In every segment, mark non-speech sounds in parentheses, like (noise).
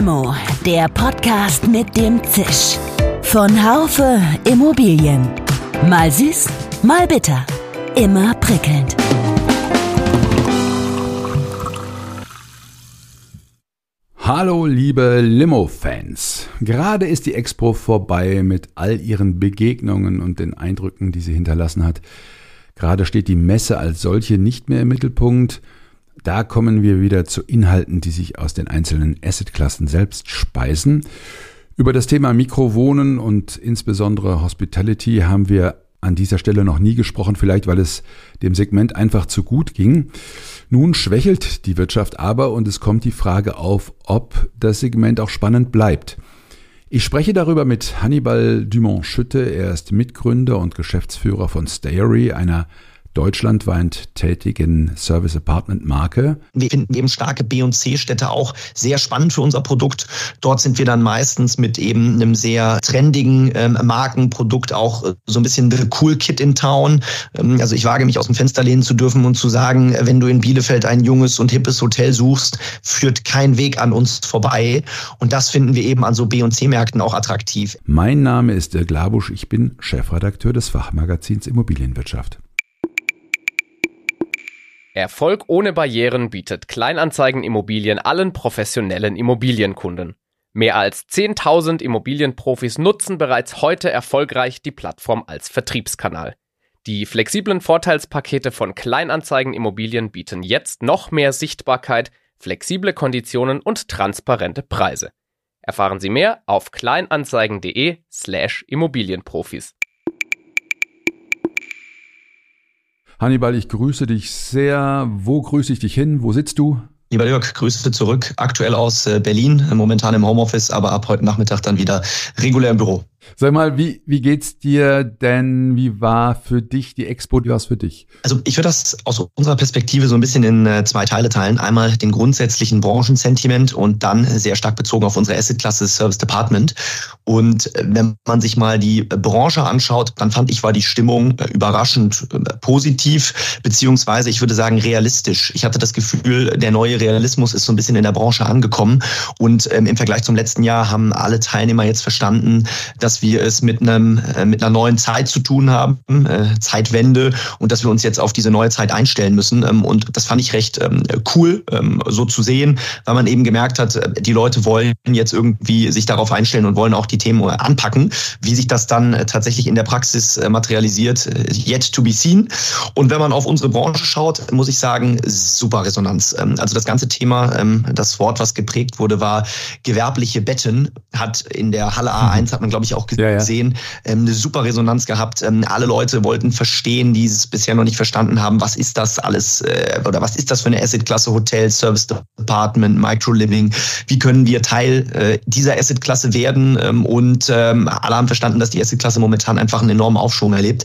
Limo, der Podcast mit dem Zisch. Von Haufe Immobilien. Mal süß, mal bitter. Immer prickelnd. Hallo liebe Limo-Fans. Gerade ist die Expo vorbei mit all ihren Begegnungen und den Eindrücken, die sie hinterlassen hat. Gerade steht die Messe als solche nicht mehr im Mittelpunkt. Da kommen wir wieder zu Inhalten, die sich aus den einzelnen Assetklassen selbst speisen. Über das Thema Mikrowohnen und insbesondere Hospitality haben wir an dieser Stelle noch nie gesprochen, vielleicht weil es dem Segment einfach zu gut ging. Nun schwächelt die Wirtschaft aber und es kommt die Frage auf, ob das Segment auch spannend bleibt. Ich spreche darüber mit Hannibal Dumont-Schütte. Er ist Mitgründer und Geschäftsführer von Stayery, einer deutschlandweit tätigen Service Apartment Marke. Wir finden eben starke B- und C-Städte auch sehr spannend für unser Produkt. Dort sind wir dann meistens mit eben einem sehr trendigen ähm, Markenprodukt auch äh, so ein bisschen the cool kid in town. Ähm, also ich wage mich aus dem Fenster lehnen zu dürfen und zu sagen, wenn du in Bielefeld ein junges und hippes Hotel suchst, führt kein Weg an uns vorbei. Und das finden wir eben an so B- und C-Märkten auch attraktiv. Mein Name ist Dirk Labusch. Ich bin Chefredakteur des Fachmagazins Immobilienwirtschaft. Erfolg ohne Barrieren bietet Kleinanzeigen Immobilien allen professionellen Immobilienkunden. Mehr als 10.000 Immobilienprofis nutzen bereits heute erfolgreich die Plattform als Vertriebskanal. Die flexiblen Vorteilspakete von Kleinanzeigen Immobilien bieten jetzt noch mehr Sichtbarkeit, flexible Konditionen und transparente Preise. Erfahren Sie mehr auf kleinanzeigen.de slash Immobilienprofis. Hannibal, ich grüße dich sehr. Wo grüße ich dich hin? Wo sitzt du? Lieber Jörg, Grüße zurück. Aktuell aus äh, Berlin, momentan im Homeoffice, aber ab heute Nachmittag dann wieder regulär im Büro. Sag mal, wie, wie geht's dir denn? Wie war für dich die Expo? Wie war es für dich? Also ich würde das aus unserer Perspektive so ein bisschen in äh, zwei Teile teilen. Einmal den grundsätzlichen Branchensentiment und dann sehr stark bezogen auf unsere Assetklasse Service Department. Und äh, wenn man sich mal die Branche anschaut, dann fand ich, war die Stimmung äh, überraschend positiv, beziehungsweise ich würde sagen realistisch. Ich hatte das Gefühl, der neue Realismus ist so ein bisschen in der Branche angekommen. Und ähm, im Vergleich zum letzten Jahr haben alle Teilnehmer jetzt verstanden, dass dass wir es mit einem äh, mit einer neuen Zeit zu tun haben, äh, Zeitwende und dass wir uns jetzt auf diese neue Zeit einstellen müssen. Ähm, und das fand ich recht ähm, cool, ähm, so zu sehen, weil man eben gemerkt hat, äh, die Leute wollen jetzt irgendwie sich darauf einstellen und wollen auch die Themen anpacken. Wie sich das dann tatsächlich in der Praxis materialisiert, yet to be seen. Und wenn man auf unsere Branche schaut, muss ich sagen, super Resonanz. Also das ganze Thema, das Wort, was geprägt wurde, war gewerbliche Betten, hat in der Halle A1, hat man glaube ich auch auch gesehen, ja, ja. Ähm, eine super Resonanz gehabt. Ähm, alle Leute wollten verstehen, die es bisher noch nicht verstanden haben, was ist das alles äh, oder was ist das für eine Asset-Klasse Hotel, Service Department, Micro-Living, wie können wir Teil äh, dieser Asset-Klasse werden ähm, und alle haben verstanden, dass die Asset-Klasse momentan einfach einen enormen Aufschwung erlebt.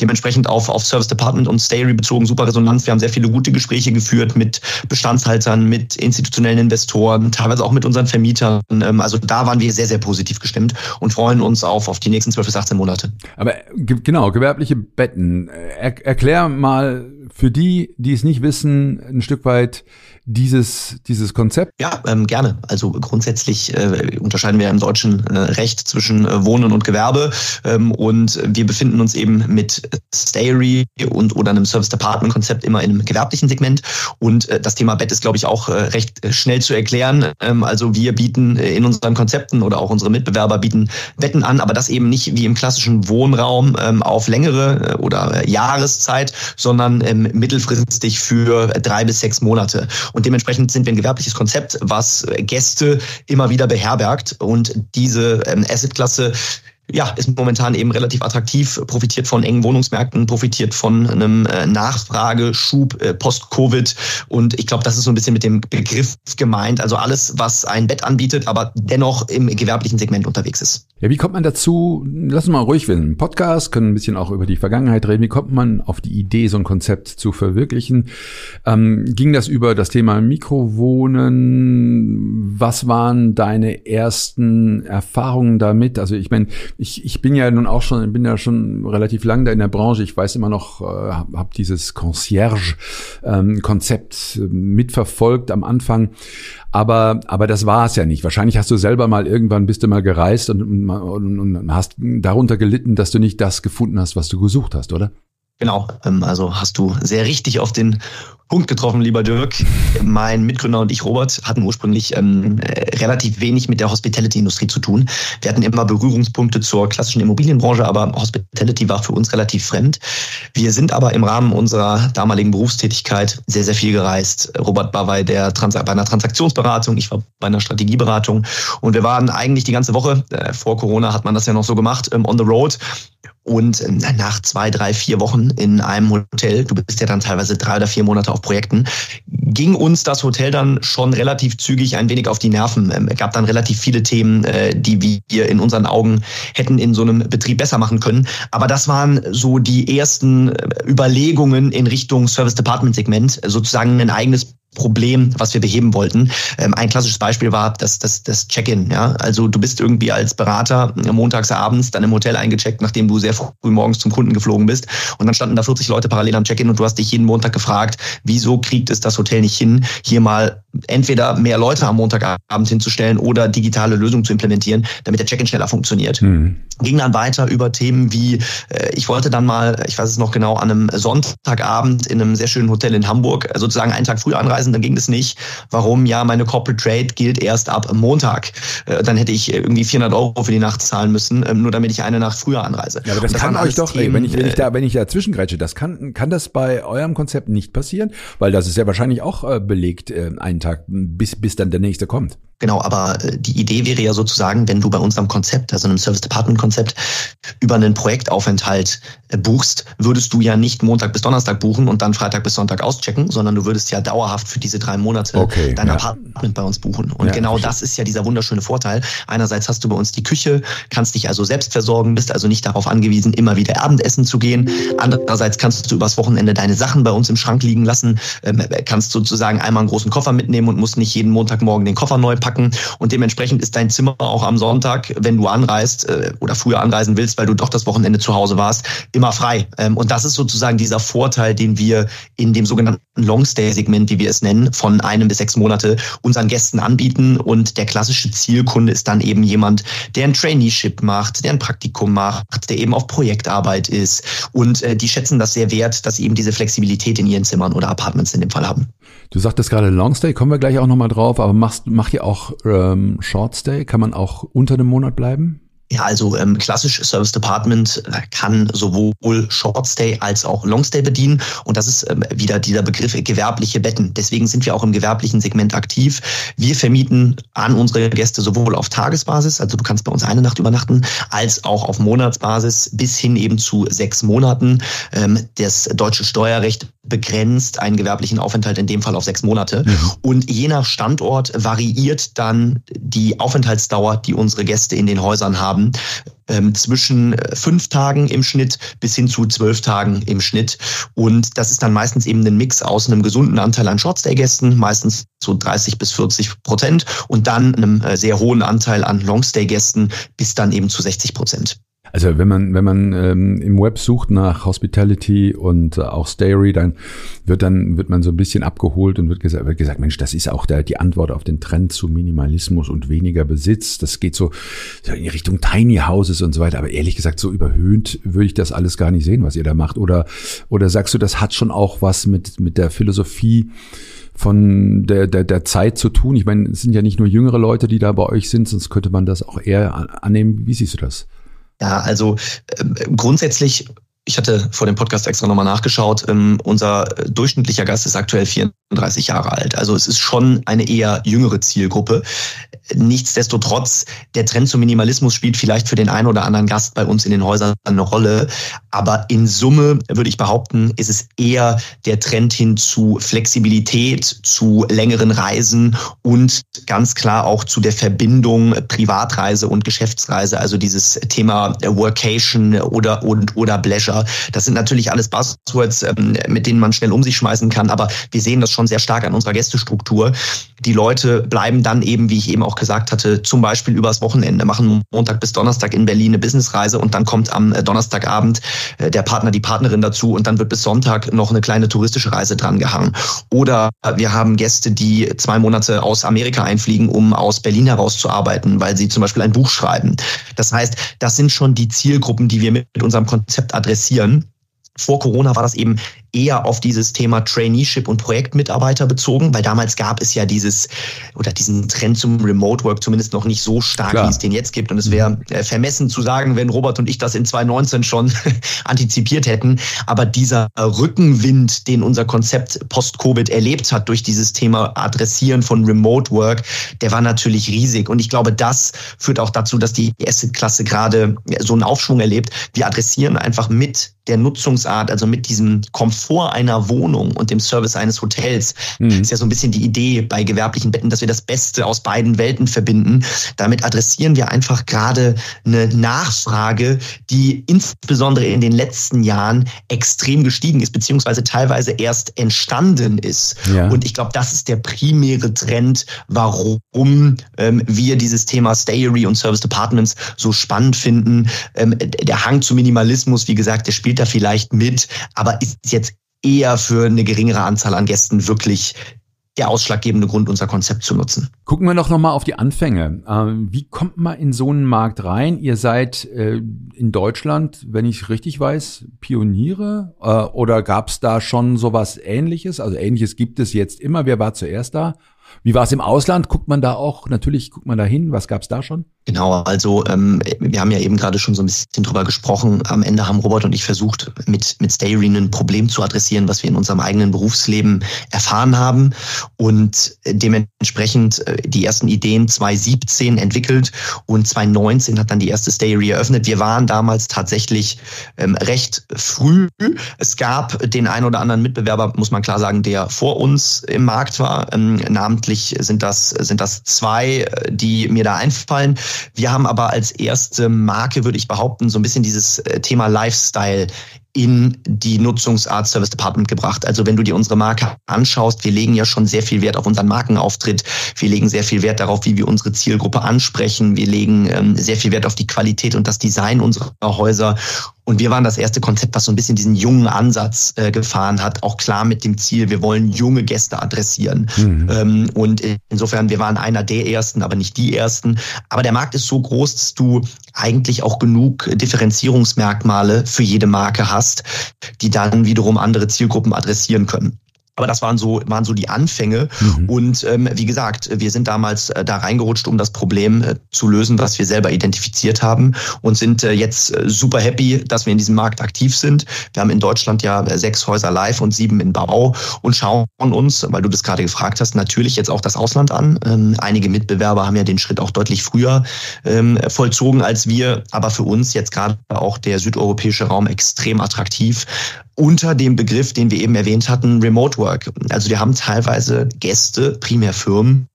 Dementsprechend auf, auf Service Department und Stayry bezogen super Resonanz. Wir haben sehr viele gute Gespräche geführt mit Bestandshaltern, mit institutionellen Investoren, teilweise auch mit unseren Vermietern. Also da waren wir sehr, sehr positiv gestimmt und freuen uns auf, auf die nächsten 12 bis 18 Monate. Aber genau, gewerbliche Betten. Er, erklär mal für die, die es nicht wissen, ein Stück weit dieses, dieses Konzept? Ja, ähm, gerne. Also grundsätzlich äh, unterscheiden wir im deutschen äh, Recht zwischen äh, Wohnen und Gewerbe. Ähm, und wir befinden uns eben mit Stayery und oder einem Service Department Konzept immer in einem gewerblichen Segment. Und äh, das Thema Bett ist, glaube ich, auch äh, recht äh, schnell zu erklären. Ähm, also wir bieten in unseren Konzepten oder auch unsere Mitbewerber bieten Betten an, aber das eben nicht wie im klassischen Wohnraum ähm, auf längere oder Jahreszeit, sondern ähm, mittelfristig für drei bis sechs Monate. Und dementsprechend sind wir ein gewerbliches Konzept, was Gäste immer wieder beherbergt. Und diese ähm, Assetklasse ja, ist momentan eben relativ attraktiv, profitiert von engen Wohnungsmärkten, profitiert von einem äh, Nachfrageschub äh, post-Covid. Und ich glaube, das ist so ein bisschen mit dem Begriff gemeint. Also alles, was ein Bett anbietet, aber dennoch im gewerblichen Segment unterwegs ist. Ja, wie kommt man dazu? Lass uns mal ruhig werden. Podcast, können ein bisschen auch über die Vergangenheit reden. Wie kommt man auf die Idee, so ein Konzept zu verwirklichen? Ähm, ging das über das Thema Mikrowohnen? Was waren deine ersten Erfahrungen damit? Also ich meine, ich, ich bin ja nun auch schon, bin ja schon relativ lang da in der Branche. Ich weiß immer noch, äh, habe hab dieses Concierge-Konzept ähm, mitverfolgt am Anfang. Aber, aber das war es ja nicht. Wahrscheinlich hast du selber mal irgendwann bist du mal gereist und, und, und hast darunter gelitten, dass du nicht das gefunden hast, was du gesucht hast, oder? Genau, ähm, also hast du sehr richtig auf den Punkt getroffen, lieber Dirk. Mein Mitgründer und ich, Robert, hatten ursprünglich ähm, äh, relativ wenig mit der Hospitality-Industrie zu tun. Wir hatten immer Berührungspunkte zur klassischen Immobilienbranche, aber Hospitality war für uns relativ fremd. Wir sind aber im Rahmen unserer damaligen Berufstätigkeit sehr, sehr viel gereist. Robert war bei, der Trans bei einer Transaktionsberatung, ich war bei einer Strategieberatung und wir waren eigentlich die ganze Woche, äh, vor Corona hat man das ja noch so gemacht, ähm, on the road und äh, nach zwei, drei, vier Wochen in einem Hotel, du bist ja dann teilweise drei oder vier Monate auf Projekten, ging uns das Hotel dann schon relativ zügig ein wenig auf die Nerven. Ähm, es gab dann relativ viele Themen, äh, die wir in unseren Augen hätten in so einem Betrieb besser machen können. Aber das waren so die ersten äh, Überlegungen in Richtung Service Department Segment, sozusagen ein eigenes Problem, was wir beheben wollten. Ähm, ein klassisches Beispiel war das, das, das Check-in. Ja? Also du bist irgendwie als Berater montags abends dann im Hotel eingecheckt, nachdem du sehr früh morgens zum Kunden geflogen bist. Und dann standen da 40 Leute parallel am Check-in und du hast dich jeden Montag gefragt, wieso kriegt es das Hotel nicht hin, hier mal entweder mehr Leute am Montagabend hinzustellen oder digitale Lösungen zu implementieren, damit der Check-in schneller funktioniert. Mhm. Ging dann weiter über Themen wie, äh, ich wollte dann mal, ich weiß es noch genau, an einem Sonntagabend in einem sehr schönen Hotel in Hamburg sozusagen einen Tag früh anreisen Preisen, dann ging das nicht. Warum? Ja, meine Corporate Trade gilt erst ab Montag. Äh, dann hätte ich irgendwie 400 Euro für die Nacht zahlen müssen, ähm, nur damit ich eine Nacht früher anreise. Ja, aber das, das kann euch doch, Themen, wenn ich, wenn ich da, wenn ich da zwischengrätsche, das kann, kann das bei eurem Konzept nicht passieren? Weil das ist ja wahrscheinlich auch äh, belegt, äh, einen Tag, bis, bis dann der nächste kommt. Genau, aber die Idee wäre ja sozusagen, wenn du bei unserem Konzept, also einem Service Department Konzept, über einen Projektaufenthalt buchst, würdest du ja nicht Montag bis Donnerstag buchen und dann Freitag bis Sonntag auschecken, sondern du würdest ja dauerhaft für diese drei Monate okay, dein ja. Apartment bei uns buchen. Und ja, genau das ist ja dieser wunderschöne Vorteil. Einerseits hast du bei uns die Küche, kannst dich also selbst versorgen, bist also nicht darauf angewiesen, immer wieder Abendessen zu gehen. Andererseits kannst du übers Wochenende deine Sachen bei uns im Schrank liegen lassen, ähm, kannst sozusagen einmal einen großen Koffer mitnehmen und musst nicht jeden Montagmorgen den Koffer neu packen. Und dementsprechend ist dein Zimmer auch am Sonntag, wenn du anreist äh, oder früher anreisen willst, weil du doch das Wochenende zu Hause warst, immer frei. Ähm, und das ist sozusagen dieser Vorteil, den wir in dem sogenannten Longstay-Segment, wie wir es nennen, von einem bis sechs Monate unseren Gästen anbieten. Und der klassische Zielkunde ist dann eben jemand, der ein Traineeship macht, der ein Praktikum macht, der eben auf Projektarbeit ist. Und äh, die schätzen das sehr wert, dass sie eben diese Flexibilität in ihren Zimmern oder Apartments in dem Fall haben. Du sagtest gerade Longstay, kommen wir gleich auch nochmal drauf, aber machst, macht ihr auch ähm, Shortstay? Kann man auch unter einem Monat bleiben? Ja, also ähm, klassisch Service Department äh, kann sowohl Shortstay als auch Longstay bedienen. Und das ist ähm, wieder dieser Begriff gewerbliche Betten. Deswegen sind wir auch im gewerblichen Segment aktiv. Wir vermieten an unsere Gäste sowohl auf Tagesbasis, also du kannst bei uns eine Nacht übernachten, als auch auf Monatsbasis bis hin eben zu sechs Monaten. Ähm, das deutsche Steuerrecht begrenzt einen gewerblichen Aufenthalt in dem Fall auf sechs Monate. Mhm. Und je nach Standort variiert dann die Aufenthaltsdauer, die unsere Gäste in den Häusern haben, ähm, zwischen äh, fünf Tagen im Schnitt bis hin zu zwölf Tagen im Schnitt. Und das ist dann meistens eben ein Mix aus einem gesunden Anteil an Shortstay-Gästen, meistens so 30 bis 40 Prozent, und dann einem äh, sehr hohen Anteil an Longstay-Gästen bis dann eben zu 60 Prozent. Also wenn man wenn man ähm, im Web sucht nach Hospitality und äh, auch Stayry, dann wird dann wird man so ein bisschen abgeholt und wird gesagt, wird gesagt, Mensch, das ist auch der, die Antwort auf den Trend zu Minimalismus und weniger Besitz. Das geht so, so in Richtung Tiny Houses und so weiter. Aber ehrlich gesagt, so überhöht würde ich das alles gar nicht sehen, was ihr da macht. Oder oder sagst du, das hat schon auch was mit mit der Philosophie von der, der, der Zeit zu tun? Ich meine, es sind ja nicht nur jüngere Leute, die da bei euch sind, sonst könnte man das auch eher annehmen. Wie siehst du das? Ja, also äh, grundsätzlich ich hatte vor dem Podcast extra nochmal nachgeschaut. Ähm, unser durchschnittlicher Gast ist aktuell 34 Jahre alt. Also es ist schon eine eher jüngere Zielgruppe. Nichtsdestotrotz, der Trend zum Minimalismus spielt vielleicht für den einen oder anderen Gast bei uns in den Häusern eine Rolle. Aber in Summe würde ich behaupten, ist es eher der Trend hin zu Flexibilität, zu längeren Reisen und ganz klar auch zu der Verbindung Privatreise und Geschäftsreise. Also dieses Thema Workation oder, und, oder Pleasure. Das sind natürlich alles Buzzwords, ähm, mit denen man schnell um sich schmeißen kann. Aber wir sehen das schon schon sehr stark an unserer Gästestruktur. Die Leute bleiben dann eben, wie ich eben auch gesagt hatte, zum Beispiel übers Wochenende, machen Montag bis Donnerstag in Berlin eine Businessreise und dann kommt am äh, Donnerstagabend äh, der Partner, die Partnerin dazu und dann wird bis Sonntag noch eine kleine touristische Reise dran. Oder wir haben Gäste, die zwei Monate aus Amerika einfliegen, um aus Berlin heraus zu arbeiten, weil sie zum Beispiel ein Buch schreiben. Das heißt, das sind schon die Zielgruppen, die wir mit unserem Konzept adressieren. Vor Corona war das eben eher auf dieses Thema Traineeship und Projektmitarbeiter bezogen, weil damals gab es ja dieses oder diesen Trend zum Remote Work zumindest noch nicht so stark, Klar. wie es den jetzt gibt. Und es wäre äh, vermessen zu sagen, wenn Robert und ich das in 2019 schon (laughs) antizipiert hätten. Aber dieser Rückenwind, den unser Konzept Post-Covid erlebt hat durch dieses Thema Adressieren von Remote Work, der war natürlich riesig. Und ich glaube, das führt auch dazu, dass die Asset-Klasse gerade so einen Aufschwung erlebt. Wir adressieren einfach mit der Nutzungsart, also mit diesem Komfort vor einer Wohnung und dem Service eines Hotels. Mhm. ist ja so ein bisschen die Idee bei gewerblichen Betten, dass wir das Beste aus beiden Welten verbinden. Damit adressieren wir einfach gerade eine Nachfrage, die insbesondere in den letzten Jahren extrem gestiegen ist, beziehungsweise teilweise erst entstanden ist. Ja. Und ich glaube, das ist der primäre Trend, warum ähm, wir dieses Thema Stayery und Service Departments so spannend finden. Ähm, der Hang zu Minimalismus, wie gesagt, der spielt da vielleicht mit, aber ist jetzt eher für eine geringere Anzahl an Gästen wirklich der ausschlaggebende Grund, unser Konzept zu nutzen. Gucken wir doch nochmal auf die Anfänge. Ähm, wie kommt man in so einen Markt rein? Ihr seid äh, in Deutschland, wenn ich richtig weiß, Pioniere äh, oder gab es da schon sowas Ähnliches? Also Ähnliches gibt es jetzt immer. Wer war zuerst da? Wie war es im Ausland? Guckt man da auch, natürlich guckt man da hin, was gab es da schon? Genau, also ähm, wir haben ja eben gerade schon so ein bisschen drüber gesprochen. Am Ende haben Robert und ich versucht, mit, mit Stayry ein Problem zu adressieren, was wir in unserem eigenen Berufsleben erfahren haben und dementsprechend äh, die ersten Ideen 2017 entwickelt und 2019 hat dann die erste Stayry eröffnet. Wir waren damals tatsächlich ähm, recht früh. Es gab den ein oder anderen Mitbewerber, muss man klar sagen, der vor uns im Markt war. Ähm, namentlich sind das, sind das zwei, äh, die mir da einfallen. Wir haben aber als erste Marke, würde ich behaupten, so ein bisschen dieses äh, Thema Lifestyle in die Nutzungsart Service Department gebracht. Also wenn du dir unsere Marke anschaust, wir legen ja schon sehr viel Wert auf unseren Markenauftritt. Wir legen sehr viel Wert darauf, wie wir unsere Zielgruppe ansprechen. Wir legen ähm, sehr viel Wert auf die Qualität und das Design unserer Häuser. Und wir waren das erste Konzept, was so ein bisschen diesen jungen Ansatz äh, gefahren hat, auch klar mit dem Ziel, wir wollen junge Gäste adressieren. Mhm. Ähm, und insofern, wir waren einer der ersten, aber nicht die ersten. Aber der Markt ist so groß, dass du eigentlich auch genug Differenzierungsmerkmale für jede Marke hast, die dann wiederum andere Zielgruppen adressieren können. Aber das waren so, waren so die Anfänge. Mhm. Und ähm, wie gesagt, wir sind damals äh, da reingerutscht, um das Problem äh, zu lösen, was wir selber identifiziert haben und sind äh, jetzt äh, super happy, dass wir in diesem Markt aktiv sind. Wir haben in Deutschland ja äh, sechs Häuser live und sieben in Bau und schauen uns, weil du das gerade gefragt hast, natürlich jetzt auch das Ausland an. Ähm, einige Mitbewerber haben ja den Schritt auch deutlich früher ähm, vollzogen als wir, aber für uns jetzt gerade auch der südeuropäische Raum extrem attraktiv, unter dem Begriff, den wir eben erwähnt hatten, Remote Work. Also wir haben teilweise Gäste, primär Firmen,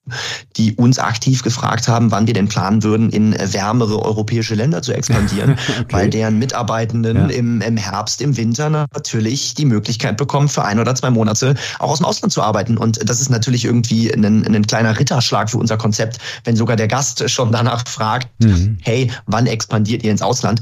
die uns aktiv gefragt haben, wann wir denn planen würden, in wärmere europäische Länder zu expandieren, (laughs) okay. weil deren Mitarbeitenden ja. im, im Herbst, im Winter natürlich die Möglichkeit bekommen, für ein oder zwei Monate auch aus dem Ausland zu arbeiten. Und das ist natürlich irgendwie ein, ein kleiner Ritterschlag für unser Konzept, wenn sogar der Gast schon danach fragt, mhm. hey, wann expandiert ihr ins Ausland?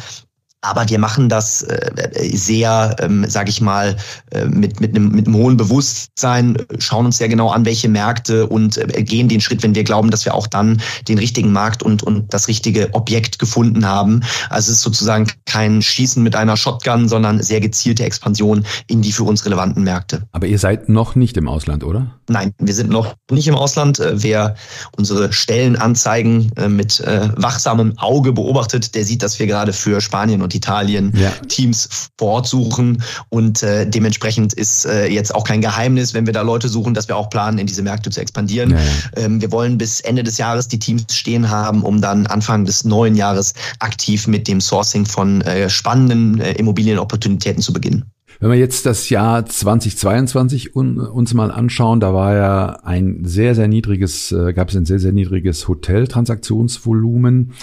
Aber wir machen das äh, sehr, ähm, sage ich mal, äh, mit, mit, einem, mit einem hohen Bewusstsein, schauen uns sehr genau an, welche Märkte und äh, gehen den Schritt, wenn wir glauben, dass wir auch dann den richtigen Markt und, und das richtige Objekt gefunden haben. Also es ist sozusagen kein Schießen mit einer Shotgun, sondern sehr gezielte Expansion in die für uns relevanten Märkte. Aber ihr seid noch nicht im Ausland, oder? Nein, wir sind noch nicht im Ausland. Äh, wer unsere Stellenanzeigen äh, mit wachsamem Auge beobachtet, der sieht, dass wir gerade für Spanien und Italien ja. Teams fortsuchen. Und äh, dementsprechend ist äh, jetzt auch kein Geheimnis, wenn wir da Leute suchen, dass wir auch planen, in diese Märkte zu expandieren. Ja, ja. Ähm, wir wollen bis Ende des Jahres die Teams stehen haben, um dann Anfang des neuen Jahres aktiv mit dem Sourcing von äh, spannenden äh, Immobilienopportunitäten zu beginnen. Wenn wir jetzt das Jahr 2022 un, uns mal anschauen, da war ja ein sehr, sehr niedriges, äh, gab es ein sehr, sehr niedriges Hoteltransaktionsvolumen.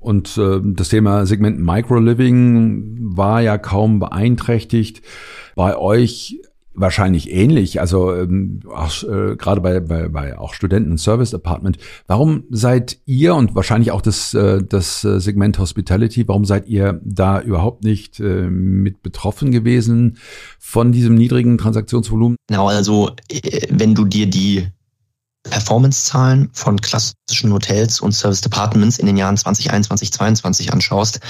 Und äh, das Thema Segment Microliving war ja kaum beeinträchtigt. Bei euch wahrscheinlich ähnlich, also ähm, auch, äh, gerade bei, bei, bei auch Studenten Service Apartment. Warum seid ihr und wahrscheinlich auch das, äh, das äh, Segment Hospitality, warum seid ihr da überhaupt nicht äh, mit betroffen gewesen von diesem niedrigen Transaktionsvolumen? Genau, also äh, wenn du dir die Performance-Zahlen von klassischen Hotels und Service Departments in den Jahren 2021, 2022 anschaust,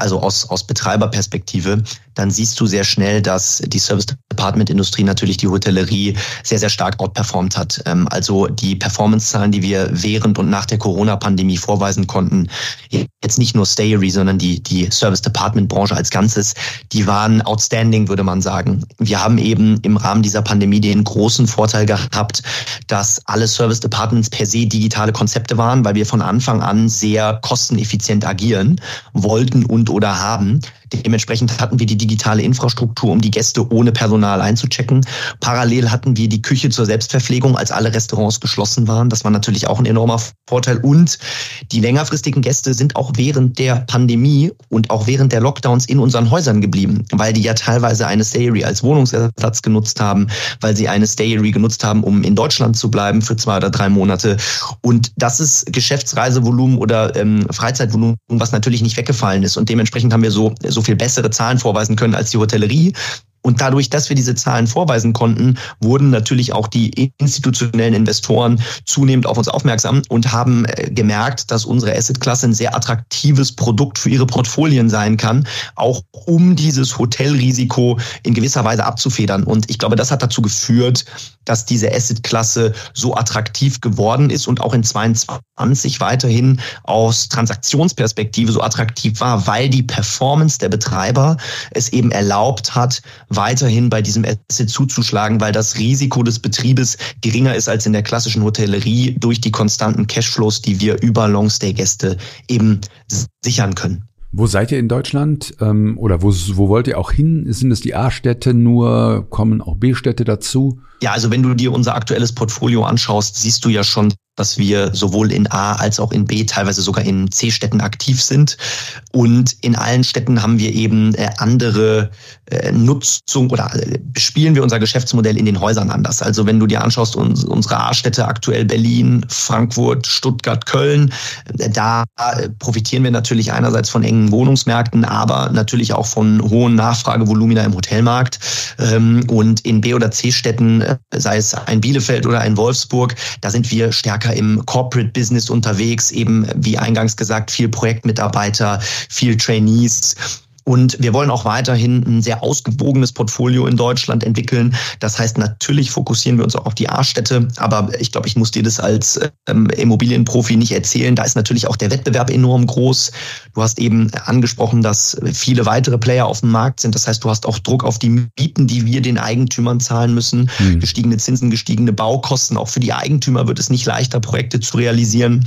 also aus, aus Betreiberperspektive, dann siehst du sehr schnell, dass die Service Department Industrie natürlich die Hotellerie sehr, sehr stark outperformt hat. Ähm, also die Performance-Zahlen, die wir während und nach der Corona-Pandemie vorweisen konnten, jetzt nicht nur Stayery, sondern die, die Service Department Branche als Ganzes, die waren outstanding, würde man sagen. Wir haben eben im Rahmen dieser Pandemie den großen Vorteil gehabt, dass alle Service Departments per se digitale Konzepte waren, weil wir von Anfang an sehr kosteneffizient agieren wollten und oder haben. Dementsprechend hatten wir die digitale Infrastruktur, um die Gäste ohne Personal einzuchecken. Parallel hatten wir die Küche zur Selbstverpflegung, als alle Restaurants geschlossen waren. Das war natürlich auch ein enormer Vorteil. Und die längerfristigen Gäste sind auch während der Pandemie und auch während der Lockdowns in unseren Häusern geblieben, weil die ja teilweise eine Stayery als Wohnungsersatz genutzt haben, weil sie eine Stayery genutzt haben, um in Deutschland zu bleiben für zwei oder drei Monate. Und das ist Geschäftsreisevolumen oder ähm, Freizeitvolumen, was natürlich nicht weggefallen ist. Und dementsprechend haben wir so, so so viel bessere Zahlen vorweisen können als die Hotellerie. Und dadurch, dass wir diese Zahlen vorweisen konnten, wurden natürlich auch die institutionellen Investoren zunehmend auf uns aufmerksam und haben äh, gemerkt, dass unsere Assetklasse ein sehr attraktives Produkt für ihre Portfolien sein kann, auch um dieses Hotelrisiko in gewisser Weise abzufedern. Und ich glaube, das hat dazu geführt, dass diese Assetklasse so attraktiv geworden ist und auch in 22 weiterhin aus Transaktionsperspektive so attraktiv war, weil die Performance der Betreiber es eben erlaubt hat, weiterhin bei diesem Asset zuzuschlagen, weil das Risiko des Betriebes geringer ist als in der klassischen Hotellerie durch die konstanten Cashflows, die wir über Longstay-Gäste eben sichern können. Wo seid ihr in Deutschland? Ähm, oder wo, wo wollt ihr auch hin? Sind es die A-Städte nur? Kommen auch B-Städte dazu? Ja, also wenn du dir unser aktuelles Portfolio anschaust, siehst du ja schon, dass wir sowohl in A als auch in B, teilweise sogar in C-Städten aktiv sind. Und in allen Städten haben wir eben äh, andere äh, Nutzung oder äh, spielen wir unser Geschäftsmodell in den Häusern anders. Also wenn du dir anschaust, unsere A-Städte aktuell Berlin, Frankfurt, Stuttgart, Köln, da profitieren wir natürlich einerseits von engen Wohnungsmärkten, aber natürlich auch von hohen Nachfragevolumina im Hotelmarkt. Ähm, und in B- oder C-Städten sei es ein Bielefeld oder ein Wolfsburg, da sind wir stärker im Corporate Business unterwegs, eben wie eingangs gesagt, viel Projektmitarbeiter, viel Trainees. Und wir wollen auch weiterhin ein sehr ausgewogenes Portfolio in Deutschland entwickeln. Das heißt, natürlich fokussieren wir uns auch auf die A-Städte, aber ich glaube, ich muss dir das als ähm, Immobilienprofi nicht erzählen. Da ist natürlich auch der Wettbewerb enorm groß. Du hast eben angesprochen, dass viele weitere Player auf dem Markt sind. Das heißt, du hast auch Druck auf die Mieten, die wir den Eigentümern zahlen müssen. Mhm. Gestiegene Zinsen, gestiegene Baukosten. Auch für die Eigentümer wird es nicht leichter, Projekte zu realisieren.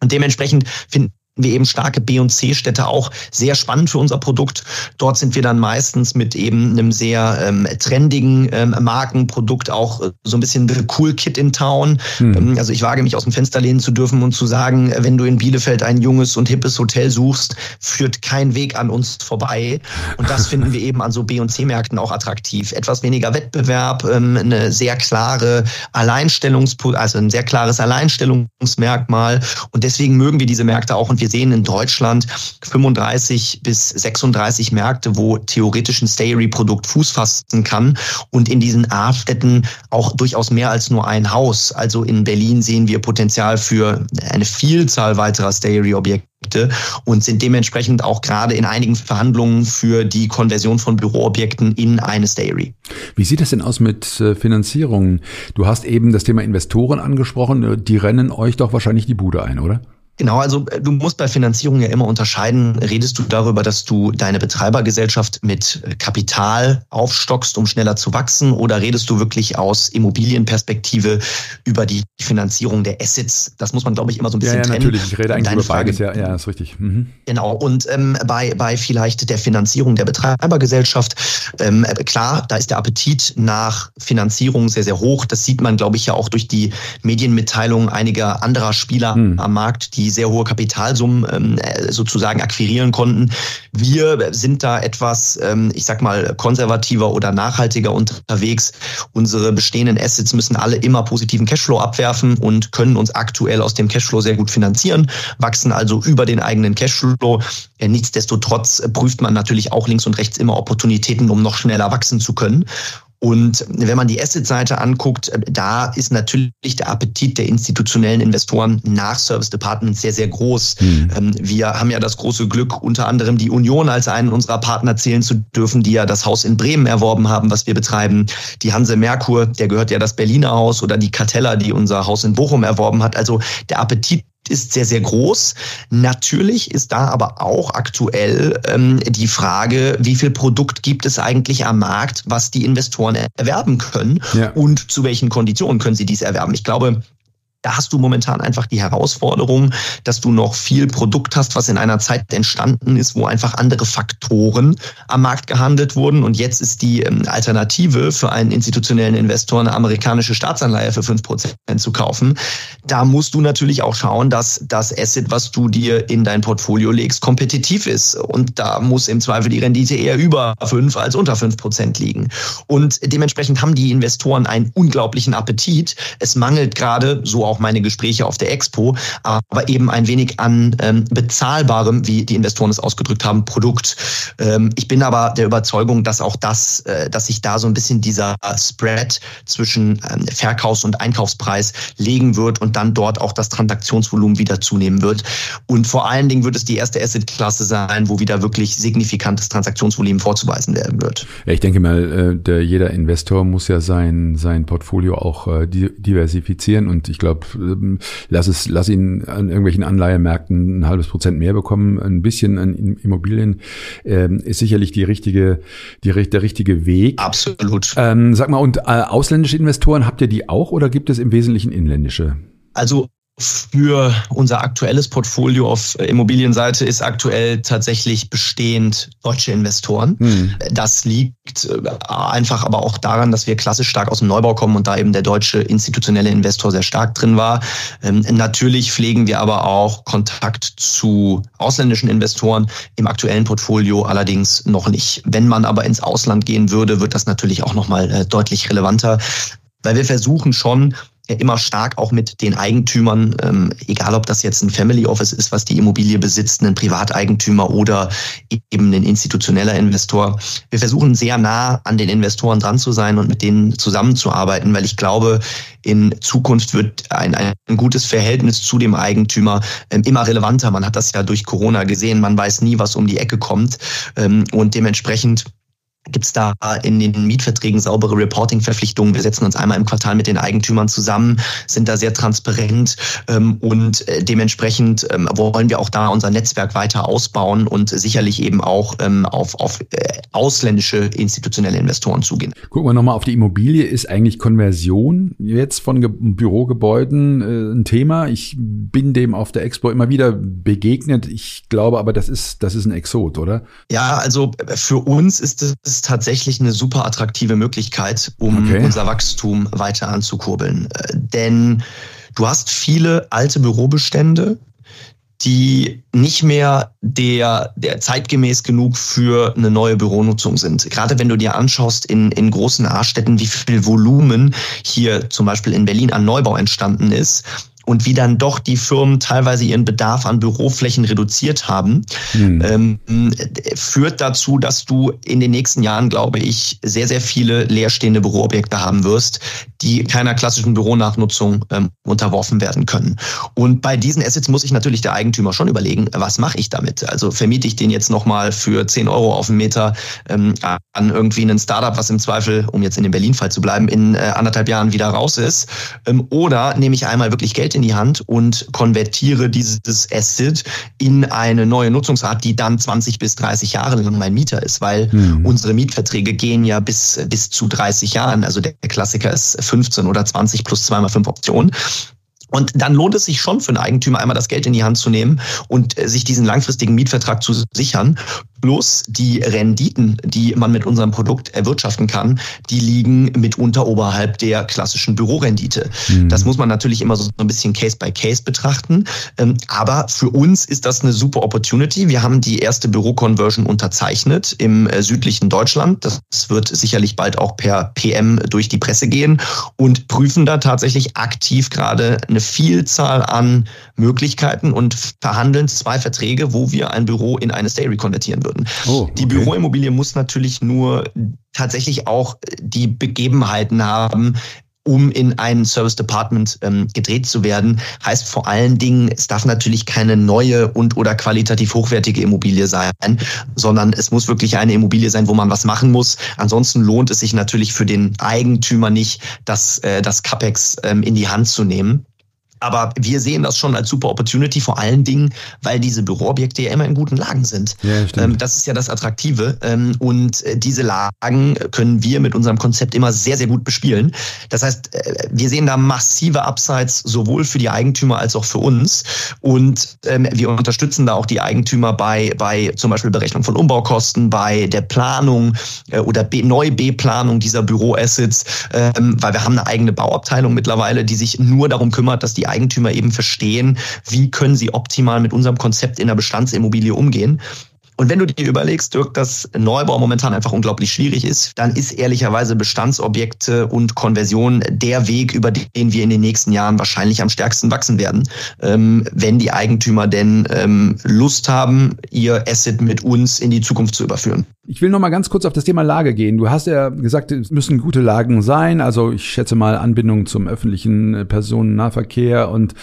Und dementsprechend finden wir eben starke B- und C-Städte auch sehr spannend für unser Produkt. Dort sind wir dann meistens mit eben einem sehr ähm, trendigen ähm, Markenprodukt auch äh, so ein bisschen the cool kid in town. Hm. also ich wage mich aus dem Fenster lehnen zu dürfen und zu sagen, wenn du in Bielefeld ein junges und hippes Hotel suchst, führt kein Weg an uns vorbei. Und das finden wir eben an so B- und C-Märkten auch attraktiv. Etwas weniger Wettbewerb, ähm, eine sehr klare Alleinstellungs, also ein sehr klares Alleinstellungsmerkmal. Und deswegen mögen wir diese Märkte auch und wir sehen in Deutschland 35 bis 36 Märkte, wo theoretisch ein Stayery-Produkt Fuß fassen kann und in diesen A-Städten auch durchaus mehr als nur ein Haus. Also in Berlin sehen wir Potenzial für eine Vielzahl weiterer Stayery-Objekte und sind dementsprechend auch gerade in einigen Verhandlungen für die Konversion von Büroobjekten in eine Stayery. Wie sieht das denn aus mit äh, Finanzierungen? Du hast eben das Thema Investoren angesprochen. Die rennen euch doch wahrscheinlich die Bude ein, oder? Genau, also äh, du musst bei Finanzierung ja immer unterscheiden. Redest du darüber, dass du deine Betreibergesellschaft mit äh, Kapital aufstockst, um schneller zu wachsen? Oder redest du wirklich aus Immobilienperspektive über die Finanzierung der Assets? Das muss man, glaube ich, immer so ein bisschen ja, ja, trennen. natürlich. Ich rede eigentlich über beides. Ja, ja, ist richtig. Mhm. Genau. Und ähm, bei, bei vielleicht der Finanzierung der Betreibergesellschaft, ähm, äh, klar, da ist der Appetit nach Finanzierung sehr, sehr hoch. Das sieht man, glaube ich, ja auch durch die Medienmitteilungen einiger anderer Spieler mhm. am Markt, die sehr hohe Kapitalsummen ähm, sozusagen akquirieren konnten. Wir sind da etwas, ähm, ich sag mal, konservativer oder nachhaltiger unterwegs. Unsere bestehenden Assets müssen alle immer positiven Cashflow abwerfen und können uns aktuell aus dem Cashflow sehr gut finanzieren, wachsen also über den eigenen Cashflow. Nichtsdestotrotz prüft man natürlich auch links und rechts immer Opportunitäten, um noch schneller wachsen zu können. Und wenn man die Asset-Seite anguckt, da ist natürlich der Appetit der institutionellen Investoren nach Service Departments sehr, sehr groß. Mhm. Wir haben ja das große Glück, unter anderem die Union als einen unserer Partner zählen zu dürfen, die ja das Haus in Bremen erworben haben, was wir betreiben. Die Hanse Merkur, der gehört ja das Berliner Haus oder die Cartella, die unser Haus in Bochum erworben hat. Also der Appetit ist sehr, sehr groß. Natürlich ist da aber auch aktuell ähm, die Frage, wie viel Produkt gibt es eigentlich am Markt, was die Investoren erwerben können ja. und zu welchen Konditionen können sie dies erwerben. Ich glaube, da hast du momentan einfach die Herausforderung, dass du noch viel Produkt hast, was in einer Zeit entstanden ist, wo einfach andere Faktoren am Markt gehandelt wurden. Und jetzt ist die ähm, Alternative für einen institutionellen Investor eine amerikanische Staatsanleihe für fünf Prozent zu kaufen. Da musst du natürlich auch schauen, dass das Asset, was du dir in dein Portfolio legst, kompetitiv ist. Und da muss im Zweifel die Rendite eher über fünf als unter fünf Prozent liegen. Und dementsprechend haben die Investoren einen unglaublichen Appetit. Es mangelt gerade so meine Gespräche auf der Expo, aber eben ein wenig an ähm, bezahlbarem, wie die Investoren es ausgedrückt haben, Produkt. Ähm, ich bin aber der Überzeugung, dass auch das, äh, dass sich da so ein bisschen dieser Spread zwischen ähm, Verkaufs- und Einkaufspreis legen wird und dann dort auch das Transaktionsvolumen wieder zunehmen wird. Und vor allen Dingen wird es die erste Asset-Klasse sein, wo wieder wirklich signifikantes Transaktionsvolumen vorzuweisen werden wird. Ich denke mal, äh, der, jeder Investor muss ja sein, sein Portfolio auch äh, diversifizieren und ich glaube, lass es, lass ihn an irgendwelchen Anleihemärkten ein halbes Prozent mehr bekommen, ein bisschen an Immobilien, ähm, ist sicherlich die richtige, die, der richtige Weg. Absolut. Ähm, sag mal, und äh, ausländische Investoren, habt ihr die auch oder gibt es im Wesentlichen inländische? Also für unser aktuelles Portfolio auf Immobilienseite ist aktuell tatsächlich bestehend deutsche Investoren. Hm. Das liegt äh, einfach aber auch daran, dass wir klassisch stark aus dem Neubau kommen und da eben der deutsche institutionelle Investor sehr stark drin war. Ähm, natürlich pflegen wir aber auch Kontakt zu ausländischen Investoren im aktuellen Portfolio allerdings noch nicht. Wenn man aber ins Ausland gehen würde, wird das natürlich auch nochmal äh, deutlich relevanter weil wir versuchen schon immer stark auch mit den Eigentümern, ähm, egal ob das jetzt ein Family Office ist, was die Immobilie besitzt, ein Privateigentümer oder eben ein institutioneller Investor. Wir versuchen sehr nah an den Investoren dran zu sein und mit denen zusammenzuarbeiten, weil ich glaube, in Zukunft wird ein, ein gutes Verhältnis zu dem Eigentümer ähm, immer relevanter. Man hat das ja durch Corona gesehen. Man weiß nie, was um die Ecke kommt. Ähm, und dementsprechend Gibt es da in den Mietverträgen saubere Reporting-Verpflichtungen? Wir setzen uns einmal im Quartal mit den Eigentümern zusammen, sind da sehr transparent ähm, und äh, dementsprechend ähm, wollen wir auch da unser Netzwerk weiter ausbauen und sicherlich eben auch ähm, auf, auf äh, ausländische institutionelle Investoren zugehen. Gucken wir nochmal auf die Immobilie. Ist eigentlich Konversion jetzt von Ge Bürogebäuden äh, ein Thema? Ich bin dem auf der Expo immer wieder begegnet. Ich glaube aber, das ist, das ist ein Exot, oder? Ja, also für uns ist es ist tatsächlich eine super attraktive Möglichkeit, um okay. unser Wachstum weiter anzukurbeln. Äh, denn du hast viele alte Bürobestände, die nicht mehr der, der zeitgemäß genug für eine neue Büronutzung sind. Gerade wenn du dir anschaust in, in großen A-Städten, wie viel Volumen hier zum Beispiel in Berlin an Neubau entstanden ist, und wie dann doch die Firmen teilweise ihren Bedarf an Büroflächen reduziert haben, hm. ähm, führt dazu, dass du in den nächsten Jahren, glaube ich, sehr, sehr viele leerstehende Büroobjekte haben wirst, die keiner klassischen Büronachnutzung ähm, unterworfen werden können. Und bei diesen Assets muss ich natürlich der Eigentümer schon überlegen, was mache ich damit? Also vermiete ich den jetzt nochmal für 10 Euro auf den Meter ähm, an irgendwie einen Startup, was im Zweifel, um jetzt in dem Berlin-Fall zu bleiben, in äh, anderthalb Jahren wieder raus ist? Ähm, oder nehme ich einmal wirklich Geld in die Hand und konvertiere dieses Asset in eine neue Nutzungsart, die dann 20 bis 30 Jahre lang mein Mieter ist, weil mhm. unsere Mietverträge gehen ja bis, bis zu 30 Jahren. Also der Klassiker ist 15 oder 20 plus 2 mal 5 Optionen. Und dann lohnt es sich schon für einen Eigentümer einmal das Geld in die Hand zu nehmen und äh, sich diesen langfristigen Mietvertrag zu sichern. Plus die Renditen, die man mit unserem Produkt erwirtschaften kann, die liegen mitunter oberhalb der klassischen Bürorendite. Mhm. Das muss man natürlich immer so ein bisschen Case by Case betrachten. Ähm, aber für uns ist das eine super Opportunity. Wir haben die erste Büroconversion unterzeichnet im äh, südlichen Deutschland. Das wird sicherlich bald auch per PM durch die Presse gehen und prüfen da tatsächlich aktiv gerade eine Vielzahl an Möglichkeiten und verhandeln zwei Verträge, wo wir ein Büro in eine Stay rekonvertieren würden. Oh, okay. Die Büroimmobilie muss natürlich nur tatsächlich auch die Begebenheiten haben, um in ein Service Department ähm, gedreht zu werden, heißt vor allen Dingen, es darf natürlich keine neue und oder qualitativ hochwertige Immobilie sein, sondern es muss wirklich eine Immobilie sein, wo man was machen muss. Ansonsten lohnt es sich natürlich für den Eigentümer nicht, das, äh, das CapEx ähm, in die Hand zu nehmen. Aber wir sehen das schon als super Opportunity, vor allen Dingen, weil diese Büroobjekte ja immer in guten Lagen sind. Ja. Ähm, das ist ja das Attraktive. Ähm, und äh, diese Lagen können wir mit unserem Konzept immer sehr, sehr gut bespielen. Das heißt, äh, wir sehen da massive Upsides sowohl für die Eigentümer als auch für uns. Und ähm, wir unterstützen da auch die Eigentümer bei, bei zum Beispiel Berechnung von Umbaukosten, bei der Planung äh, oder Neu-B-Planung dieser Büroassets, weil wir haben eine eigene Bauabteilung mittlerweile, die sich nur darum kümmert, dass die Eigentümer eben verstehen, wie können sie optimal mit unserem Konzept in der Bestandsimmobilie umgehen. Und wenn du dir überlegst, Dirk, dass Neubau momentan einfach unglaublich schwierig ist, dann ist ehrlicherweise Bestandsobjekte und Konversion der Weg, über den wir in den nächsten Jahren wahrscheinlich am stärksten wachsen werden, ähm, wenn die Eigentümer denn ähm, Lust haben, ihr Asset mit uns in die Zukunft zu überführen. Ich will noch mal ganz kurz auf das Thema Lage gehen. Du hast ja gesagt, es müssen gute Lagen sein. Also ich schätze mal Anbindung zum öffentlichen Personennahverkehr und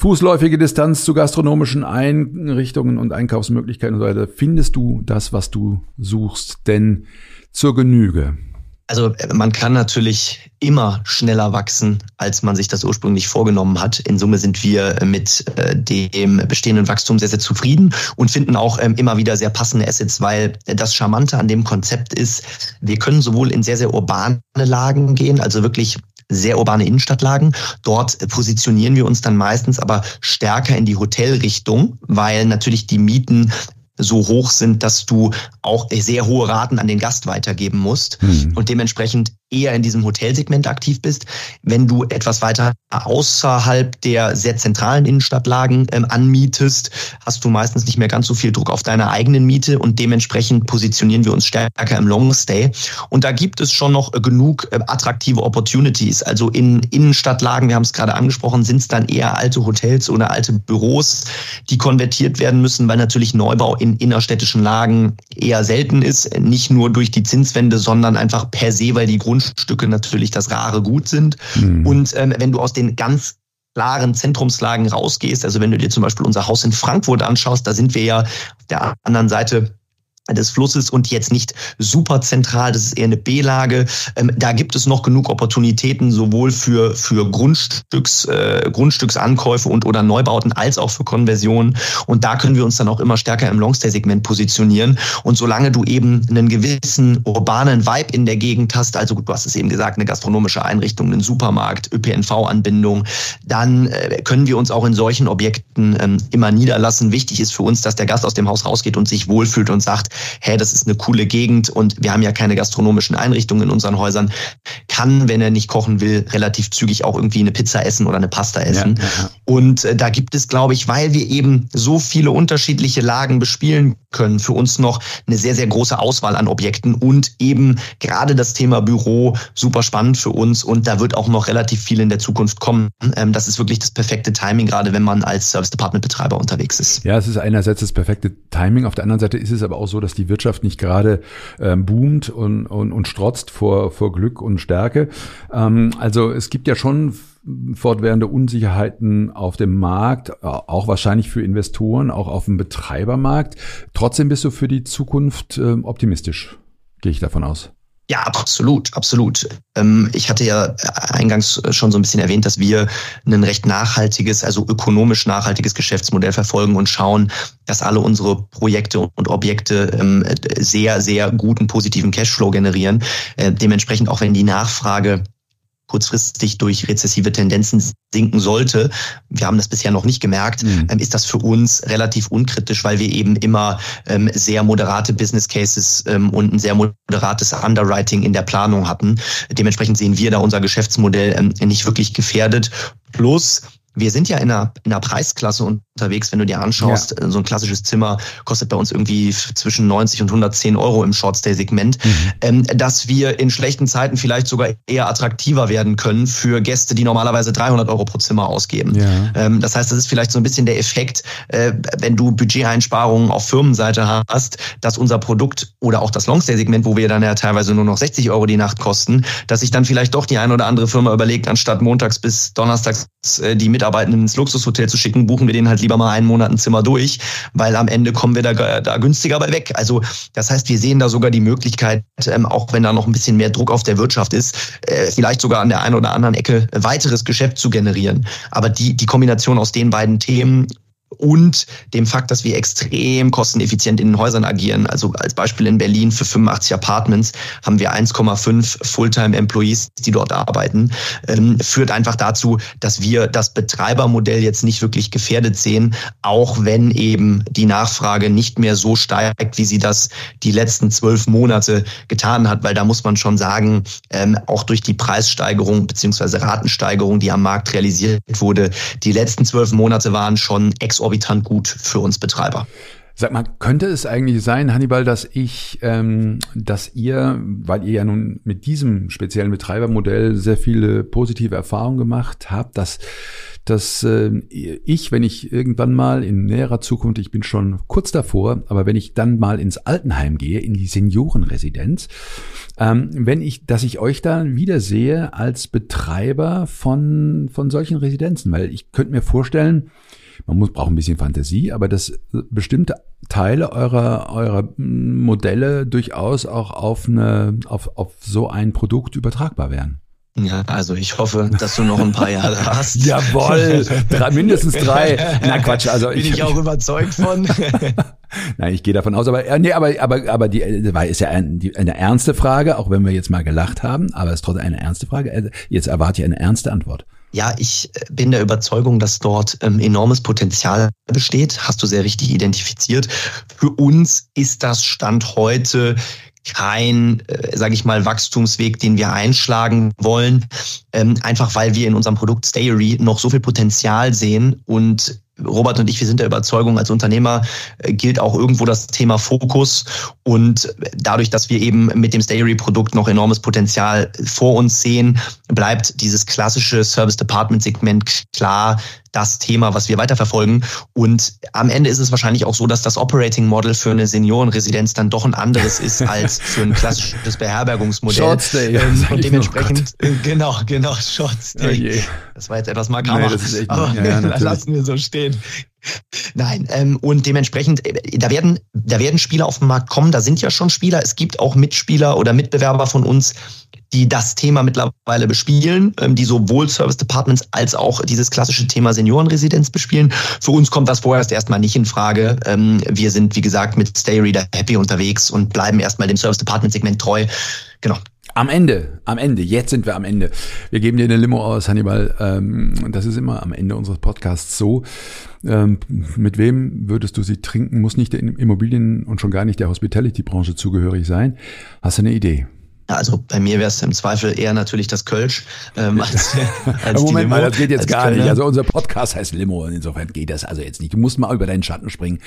fußläufige Distanz zu gastronomischen Einrichtungen und Einkaufsmöglichkeiten und so weiter. Findest du das, was du suchst, denn zur Genüge? Also man kann natürlich immer schneller wachsen, als man sich das ursprünglich vorgenommen hat. In Summe sind wir mit äh, dem bestehenden Wachstum sehr, sehr zufrieden und finden auch ähm, immer wieder sehr passende Assets, weil das Charmante an dem Konzept ist, wir können sowohl in sehr, sehr urbane Lagen gehen, also wirklich sehr urbane Innenstadtlagen. Dort positionieren wir uns dann meistens aber stärker in die Hotelrichtung, weil natürlich die Mieten so hoch sind, dass du auch sehr hohe Raten an den Gast weitergeben musst mhm. und dementsprechend eher in diesem Hotelsegment aktiv bist. Wenn du etwas weiter außerhalb der sehr zentralen Innenstadtlagen ähm, anmietest, hast du meistens nicht mehr ganz so viel Druck auf deine eigenen Miete und dementsprechend positionieren wir uns stärker im Longstay. Und da gibt es schon noch genug äh, attraktive Opportunities. Also in Innenstadtlagen, wir haben es gerade angesprochen, sind es dann eher alte Hotels oder alte Büros, die konvertiert werden müssen, weil natürlich Neubau in innerstädtischen Lagen eher selten ist. Nicht nur durch die Zinswende, sondern einfach per se, weil die Grund Grundstücke natürlich das rare Gut sind. Mhm. Und ähm, wenn du aus den ganz klaren Zentrumslagen rausgehst, also wenn du dir zum Beispiel unser Haus in Frankfurt anschaust, da sind wir ja auf der anderen Seite des Flusses und jetzt nicht super zentral, das ist eher eine B-Lage. Ähm, da gibt es noch genug Opportunitäten, sowohl für, für Grundstücks, äh, Grundstücksankäufe und oder Neubauten als auch für Konversionen. Und da können wir uns dann auch immer stärker im Longstay-Segment positionieren. Und solange du eben einen gewissen urbanen Vibe in der Gegend hast, also du hast es eben gesagt, eine gastronomische Einrichtung, einen Supermarkt, ÖPNV-Anbindung, dann äh, können wir uns auch in solchen Objekten ähm, immer niederlassen. Wichtig ist für uns, dass der Gast aus dem Haus rausgeht und sich wohlfühlt und sagt, hey, das ist eine coole Gegend und wir haben ja keine gastronomischen Einrichtungen in unseren Häusern, kann, wenn er nicht kochen will, relativ zügig auch irgendwie eine Pizza essen oder eine Pasta essen. Ja. Und äh, da gibt es, glaube ich, weil wir eben so viele unterschiedliche Lagen bespielen können, für uns noch eine sehr, sehr große Auswahl an Objekten und eben gerade das Thema Büro super spannend für uns und da wird auch noch relativ viel in der Zukunft kommen. Ähm, das ist wirklich das perfekte Timing, gerade wenn man als Service Department Betreiber unterwegs ist. Ja, es ist einerseits das perfekte Timing, auf der anderen Seite ist es aber auch so, dass die Wirtschaft nicht gerade ähm, boomt und, und, und strotzt vor, vor Glück und Stärke. Ähm, also es gibt ja schon fortwährende Unsicherheiten auf dem Markt, auch wahrscheinlich für Investoren, auch auf dem Betreibermarkt. Trotzdem bist du für die Zukunft äh, optimistisch, gehe ich davon aus. Ja, absolut, absolut. Ähm, ich hatte ja eingangs schon so ein bisschen erwähnt, dass wir ein recht nachhaltiges, also ökonomisch nachhaltiges Geschäftsmodell verfolgen und schauen, dass alle unsere Projekte und Objekte ähm, sehr, sehr guten positiven Cashflow generieren. Äh, dementsprechend auch wenn die Nachfrage kurzfristig durch rezessive Tendenzen sinken sollte, wir haben das bisher noch nicht gemerkt, mhm. ähm, ist das für uns relativ unkritisch, weil wir eben immer ähm, sehr moderate Business Cases ähm, und ein sehr moderates Underwriting in der Planung hatten. Dementsprechend sehen wir da unser Geschäftsmodell nicht wirklich gefährdet. Plus, wir sind ja in einer, in einer Preisklasse unterwegs, wenn du dir anschaust, ja. so ein klassisches Zimmer kostet bei uns irgendwie zwischen 90 und 110 Euro im Shortstay-Segment, mhm. ähm, dass wir in schlechten Zeiten vielleicht sogar eher attraktiver werden können für Gäste, die normalerweise 300 Euro pro Zimmer ausgeben. Ja. Ähm, das heißt, das ist vielleicht so ein bisschen der Effekt, äh, wenn du Budgeteinsparungen auf Firmenseite hast, dass unser Produkt oder auch das Longstay-Segment, wo wir dann ja teilweise nur noch 60 Euro die Nacht kosten, dass sich dann vielleicht doch die ein oder andere Firma überlegt, anstatt montags bis donnerstags äh, die Mitarbeitenden ins Luxushotel zu schicken, buchen wir denen halt lieber mal einen Monat ein Zimmer durch, weil am Ende kommen wir da, da günstiger bei weg. Also das heißt, wir sehen da sogar die Möglichkeit, ähm, auch wenn da noch ein bisschen mehr Druck auf der Wirtschaft ist, äh, vielleicht sogar an der einen oder anderen Ecke weiteres Geschäft zu generieren. Aber die, die Kombination aus den beiden Themen und dem Fakt, dass wir extrem kosteneffizient in den Häusern agieren. Also als Beispiel in Berlin für 85 Apartments haben wir 1,5 Fulltime-Employees, die dort arbeiten, ähm, führt einfach dazu, dass wir das Betreibermodell jetzt nicht wirklich gefährdet sehen, auch wenn eben die Nachfrage nicht mehr so steigt, wie sie das die letzten zwölf Monate getan hat, weil da muss man schon sagen, ähm, auch durch die Preissteigerung beziehungsweise Ratensteigerung, die am Markt realisiert wurde, die letzten zwölf Monate waren schon ex exorbitant gut für uns Betreiber. Sag mal, könnte es eigentlich sein, Hannibal, dass ich, ähm, dass ihr, weil ihr ja nun mit diesem speziellen Betreibermodell sehr viele positive Erfahrungen gemacht habt, dass, dass äh, ich, wenn ich irgendwann mal in näherer Zukunft, ich bin schon kurz davor, aber wenn ich dann mal ins Altenheim gehe, in die Seniorenresidenz, ähm, wenn ich, dass ich euch da wieder sehe als Betreiber von von solchen Residenzen, weil ich könnte mir vorstellen, man muss, braucht ein bisschen Fantasie, aber dass bestimmte Teile eurer, eurer Modelle durchaus auch auf, eine, auf, auf so ein Produkt übertragbar wären. Ja, also ich hoffe, dass du noch ein paar Jahre (laughs) hast. Jawoll, drei, mindestens drei. Na Quatsch, also bin ich, ich auch überzeugt von. (laughs) Nein, ich gehe davon aus, aber nee, aber aber aber die ist ja ein, die, eine ernste Frage, auch wenn wir jetzt mal gelacht haben, aber es ist trotzdem eine ernste Frage. Also jetzt erwarte ich eine ernste Antwort. Ja, ich äh, bin der Überzeugung, dass dort ähm, enormes Potenzial besteht. Hast du sehr richtig identifiziert. Für uns ist das Stand heute kein, äh, sage ich mal, Wachstumsweg, den wir einschlagen wollen, ähm, einfach weil wir in unserem Produkt Stayery noch so viel Potenzial sehen und Robert und ich, wir sind der Überzeugung, als Unternehmer äh, gilt auch irgendwo das Thema Fokus. Und dadurch, dass wir eben mit dem Stayery-Produkt noch enormes Potenzial vor uns sehen, bleibt dieses klassische Service Department Segment klar das Thema, was wir weiterverfolgen. Und am Ende ist es wahrscheinlich auch so, dass das Operating Model für eine Seniorenresidenz dann doch ein anderes ist (laughs) als für ein klassisches Beherbergungsmodell. Shortstay. Ähm, (laughs) und dementsprechend, oh genau, genau, Shortstay. Oh das war jetzt etwas makaber, nee, aber ja, ja, (laughs) lassen wir so stehen. Nein, ähm, und dementsprechend, äh, da werden, da werden Spieler auf den Markt kommen, da sind ja schon Spieler. Es gibt auch Mitspieler oder Mitbewerber von uns, die das Thema mittlerweile bespielen, ähm, die sowohl Service Departments als auch dieses klassische Thema Seniorenresidenz bespielen. Für uns kommt das vorerst erstmal nicht in Frage. Ähm, wir sind, wie gesagt, mit Stay Reader happy unterwegs und bleiben erstmal dem Service Department Segment treu. Genau. Am Ende, am Ende, jetzt sind wir am Ende. Wir geben dir eine Limo aus, Hannibal. Ähm, das ist immer am Ende unseres Podcasts so. mit wem würdest du sie trinken? Muss nicht der Immobilien- und schon gar nicht der Hospitality-Branche zugehörig sein. Hast du eine Idee? Also bei mir wäre es im Zweifel eher natürlich das Kölsch ähm, als, (laughs) als Moment mal, das geht jetzt gar Kölner. nicht. Also unser Podcast heißt Limo und insofern geht das also jetzt nicht. Du musst mal über deinen Schatten springen.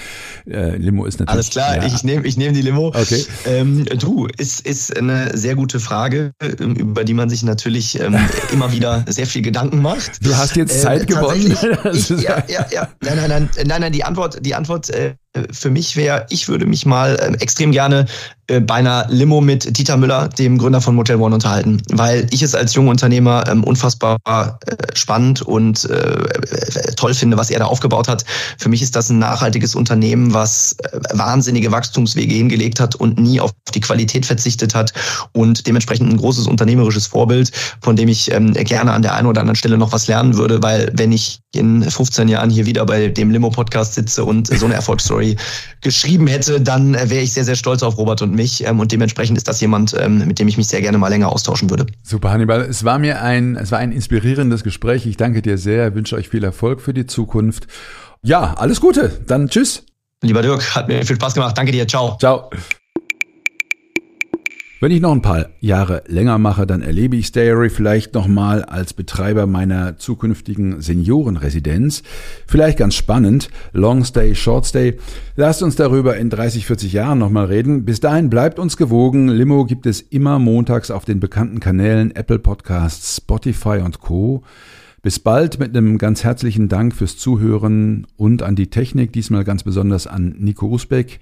Äh, Limo ist natürlich. Alles klar, ja. ich nehme ich nehm die Limo. Okay. Ähm, du, ist, ist eine sehr gute Frage, ähm, über die man sich natürlich ähm, (laughs) immer wieder sehr viel Gedanken macht. Du hast jetzt Zeit äh, gewonnen. (laughs) Ich, ja, ja, ja. Nein, nein, nein, nein, nein, die Antwort, die Antwort äh, für mich wäre, ich würde mich mal äh, extrem gerne äh, bei einer Limo mit Dieter Müller, dem Gründer von Motel One, unterhalten, weil ich es als junger Unternehmer ähm, unfassbar äh, spannend und äh, äh, toll finde, was er da aufgebaut hat. Für mich ist das ein nachhaltiges Unternehmen, was äh, wahnsinnige Wachstumswege hingelegt hat und nie auf die Qualität verzichtet hat und dementsprechend ein großes unternehmerisches Vorbild, von dem ich ähm, gerne an der einen oder anderen Stelle noch was lernen würde, weil wenn ich in 15 Jahren hier wieder bei dem Limo-Podcast sitze und so eine (laughs) Erfolgsstory Story geschrieben hätte, dann wäre ich sehr, sehr stolz auf Robert und mich. Ähm, und dementsprechend ist das jemand, ähm, mit dem ich mich sehr gerne mal länger austauschen würde. Super, Hannibal. Es war mir ein, es war ein inspirierendes Gespräch. Ich danke dir sehr, wünsche euch viel Erfolg für die Zukunft. Ja, alles Gute. Dann tschüss. Lieber Dirk, hat mir viel Spaß gemacht. Danke dir. Ciao. Ciao. Wenn ich noch ein paar Jahre länger mache, dann erlebe ich Stayery vielleicht nochmal als Betreiber meiner zukünftigen Seniorenresidenz. Vielleicht ganz spannend. Long Stay, Short Stay. Lasst uns darüber in 30, 40 Jahren nochmal reden. Bis dahin bleibt uns gewogen. Limo gibt es immer montags auf den bekannten Kanälen Apple Podcasts, Spotify und Co. Bis bald mit einem ganz herzlichen Dank fürs Zuhören und an die Technik, diesmal ganz besonders an Nico Usbeck.